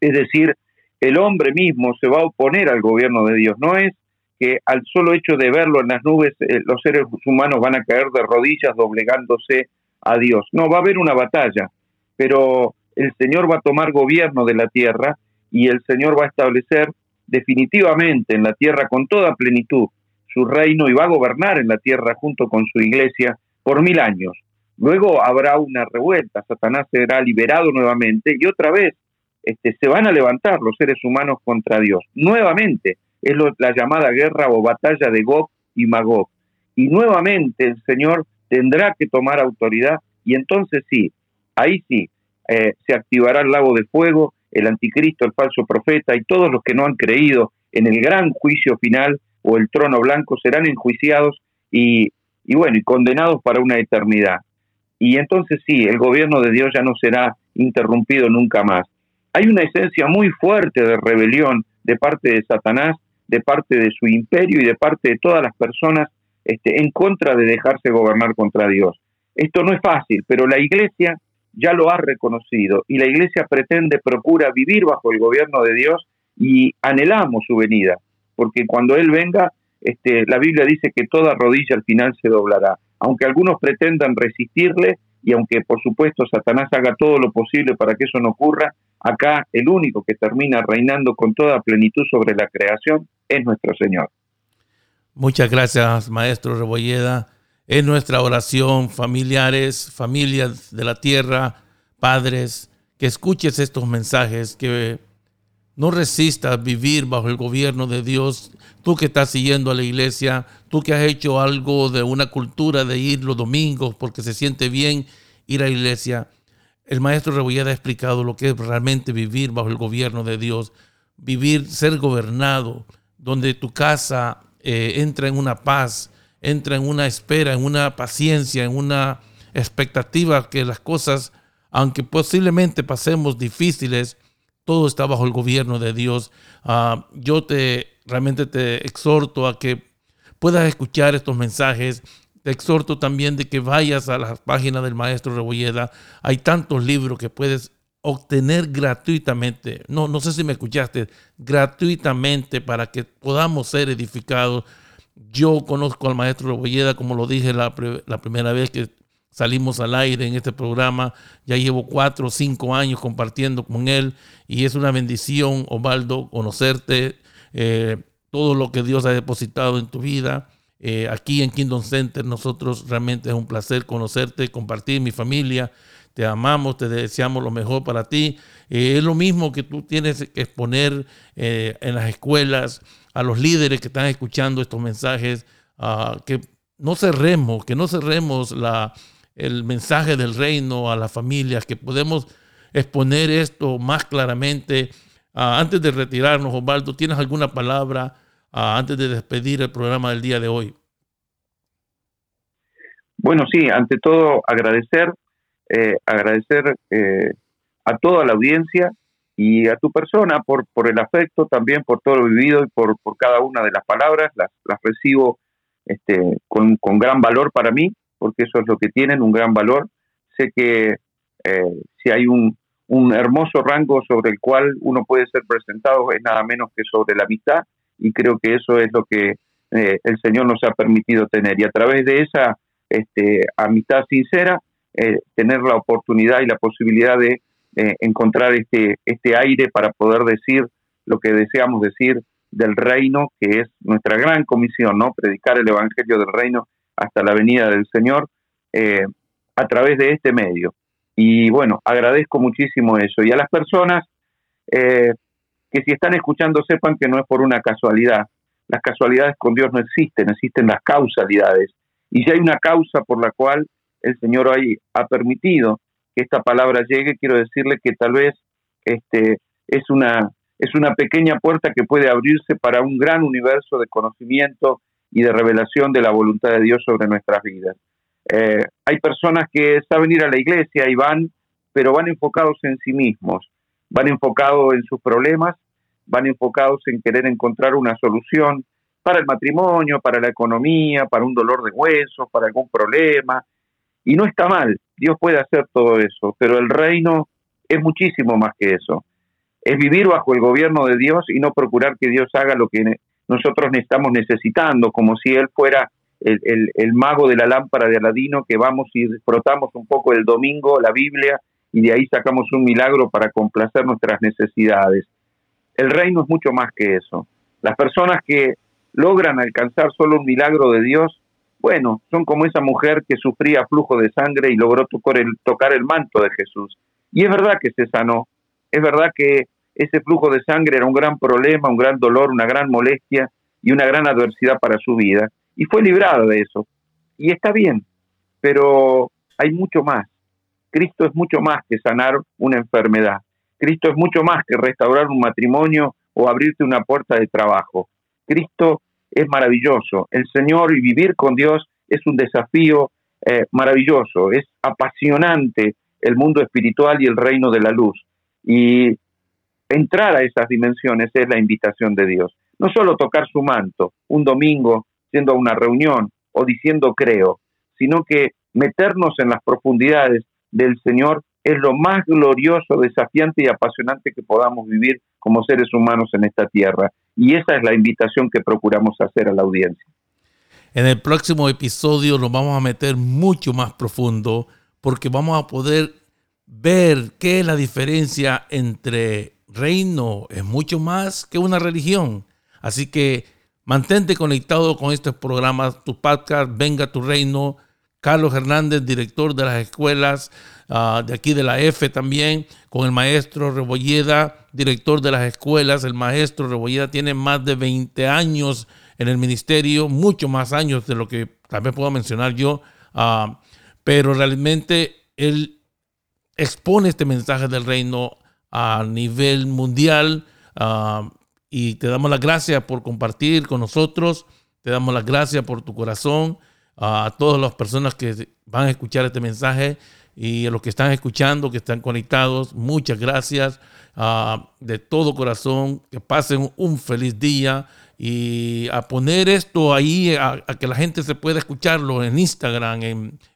Es decir, el hombre mismo se va a oponer al gobierno de Dios. No es que al solo hecho de verlo en las nubes eh, los seres humanos van a caer de rodillas doblegándose a Dios. No, va a haber una batalla, pero el Señor va a tomar gobierno de la tierra y el Señor va a establecer definitivamente en la tierra con toda plenitud su reino y va a gobernar en la tierra junto con su iglesia por mil años. Luego habrá una revuelta, Satanás será liberado nuevamente y otra vez este, se van a levantar los seres humanos contra Dios. Nuevamente es la llamada guerra o batalla de Gog y Magog. Y nuevamente el Señor tendrá que tomar autoridad y entonces sí, ahí sí, eh, se activará el lago de fuego, el anticristo, el falso profeta y todos los que no han creído en el gran juicio final o el trono blanco serán enjuiciados y bueno, y condenados para una eternidad. Y entonces sí, el gobierno de Dios ya no será interrumpido nunca más. Hay una esencia muy fuerte de rebelión de parte de Satanás, de parte de su imperio y de parte de todas las personas este, en contra de dejarse gobernar contra Dios. Esto no es fácil, pero la iglesia ya lo ha reconocido y la iglesia pretende, procura vivir bajo el gobierno de Dios y anhelamos su venida, porque cuando Él venga, este, la Biblia dice que toda rodilla al final se doblará. Aunque algunos pretendan resistirle y aunque por supuesto Satanás haga todo lo posible para que eso no ocurra, acá el único que termina reinando con toda plenitud sobre la creación es nuestro Señor. Muchas gracias, Maestro Rebolleda en nuestra oración, familiares, familias de la tierra, padres, que escuches estos mensajes, que no resistas vivir bajo el gobierno de Dios. Tú que estás siguiendo a la iglesia, tú que has hecho algo de una cultura de ir los domingos porque se siente bien ir a la iglesia. El maestro Rebolleda ha explicado lo que es realmente vivir bajo el gobierno de Dios, vivir, ser gobernado, donde tu casa eh, entra en una paz, entra en una espera, en una paciencia, en una expectativa que las cosas, aunque posiblemente pasemos difíciles, todo está bajo el gobierno de Dios. Ah, yo te realmente te exhorto a que puedas escuchar estos mensajes. Te exhorto también de que vayas a la página del maestro Rebolleda. Hay tantos libros que puedes obtener gratuitamente. No, no sé si me escuchaste, gratuitamente para que podamos ser edificados yo conozco al maestro Rebolleda, como lo dije la, primera vez que salimos al aire en este programa. Ya llevo cuatro o cinco años compartiendo con él y es una bendición, Osvaldo, conocerte, eh, todo lo que Dios ha depositado en tu vida. Eh, aquí en Kingdom Center nosotros realmente es un placer conocerte, compartir mi familia. Te amamos, te deseamos lo mejor para ti. Eh, es lo mismo que tú tienes que exponer en las escuelas a los líderes que están escuchando estos mensajes, que no cerremos, que no cerremos la, el mensaje del reino a las familias, que podemos exponer esto más claramente. antes de retirarnos, Osvaldo, ¿tienes alguna palabra antes de despedir el programa del día de hoy? Bueno, sí, ante todo agradecer, eh, agradecer eh, a toda la audiencia y a tu persona por, por el afecto, también por todo lo vivido y por, por cada una de las palabras. Las, las recibo este, con, con, gran valor para mí, porque eso es lo que tienen, un gran valor. Sé que eh, si hay un, un hermoso rango sobre el cual uno puede ser presentado, es nada menos que sobre la amistad, y creo que eso es lo que eh, el Señor nos ha permitido tener. Y a través de esa este, amistad sincera, eh, tener la oportunidad y la posibilidad de eh, encontrar este, este aire para poder decir lo que deseamos decir del reino, que es nuestra gran comisión, ¿no? Predicar el Evangelio del reino hasta la venida del Señor eh, a través de este medio. Y bueno, agradezco muchísimo eso. Y a las personas eh, que si están escuchando sepan que no es por una casualidad. Las casualidades con Dios no existen, existen las causalidades. Y si hay una causa por la cual el Señor hoy ha permitido que esta palabra llegue, quiero decirle que tal vez este, es, una, es una pequeña puerta que puede abrirse para un gran universo de conocimiento y de revelación de la voluntad de Dios sobre nuestras vidas. Eh, hay personas que saben ir a la iglesia y van, pero van enfocados en sí mismos, van enfocados en sus problemas, van enfocados en querer encontrar una solución para el matrimonio, para la economía, para un dolor de huesos, para algún problema. Y no está mal, Dios puede hacer todo eso, pero el reino es muchísimo más que eso. Es vivir bajo el gobierno de Dios y no procurar que Dios haga lo que nosotros estamos necesitando, como si Él fuera el, mago de la lámpara de Aladino que vamos y frotamos un poco el domingo la Biblia y de ahí sacamos un milagro para complacer nuestras necesidades. El reino es mucho más que eso. Las personas que logran alcanzar solo un milagro de Dios, bueno, son como esa mujer que sufría flujo de sangre y logró tocar el, tocar el manto de Jesús. Y es verdad que se sanó, es verdad que ese flujo de sangre era un gran problema, un gran dolor, una gran molestia y una gran adversidad para su vida. Y fue librada de eso. Y está bien, pero hay mucho más. Cristo es mucho más que sanar una enfermedad. Cristo es mucho más que restaurar un matrimonio o abrirte una puerta de trabajo. Cristo es maravilloso. El Señor y vivir con Dios es un desafío eh, maravilloso, es apasionante el mundo espiritual y el reino de la luz. Y entrar a esas dimensiones es la invitación de Dios. No solo tocar su manto un domingo yendo a una reunión o diciendo creo, sino que meternos en las profundidades del Señor es lo más glorioso, desafiante y apasionante que podamos vivir como seres humanos en esta tierra. Y esa es la invitación que procuramos hacer a la audiencia. En el próximo episodio nos vamos a meter mucho más profundo porque vamos a poder ver qué es la diferencia entre reino, es mucho más que una religión. Así que mantente conectado con estos programas, tu podcast, Venga tu Reino. Carlos Hernández, director de las escuelas ah, de aquí de la F también, con el maestro Rebolleda, director de las escuelas. El maestro Rebolleda tiene más de 20 años en el ministerio, mucho más años de lo que también puedo mencionar yo, ah, pero realmente él expone este mensaje del reino a nivel mundial ah, y te damos las gracias por compartir con nosotros, te damos las gracias por tu corazón a todas las personas que van a escuchar este mensaje y a los que están escuchando, que están conectados, muchas gracias ah, de todo corazón, que pasen un feliz día y a poner esto ahí, a, que la gente se pueda escucharlo en Instagram,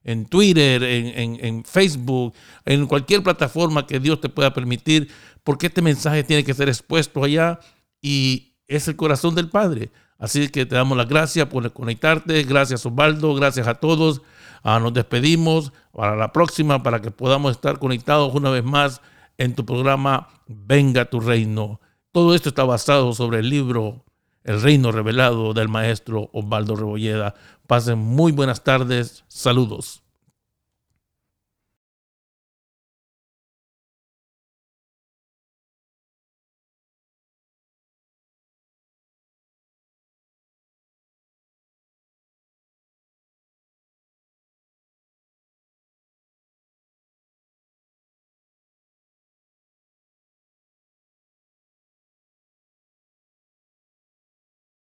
en, Twitter, en, en, Facebook, en cualquier plataforma que Dios te pueda permitir, porque este mensaje tiene que ser expuesto allá y es el corazón del Padre. Así que te damos las gracias por conectarte. Gracias Osvaldo, gracias a todos. Ah, nos despedimos para la próxima para que podamos estar conectados una vez más en tu programa Venga tu reino. Todo esto está basado sobre el libro El reino revelado del maestro Osvaldo Rebolleda. Pasen muy buenas tardes. Saludos.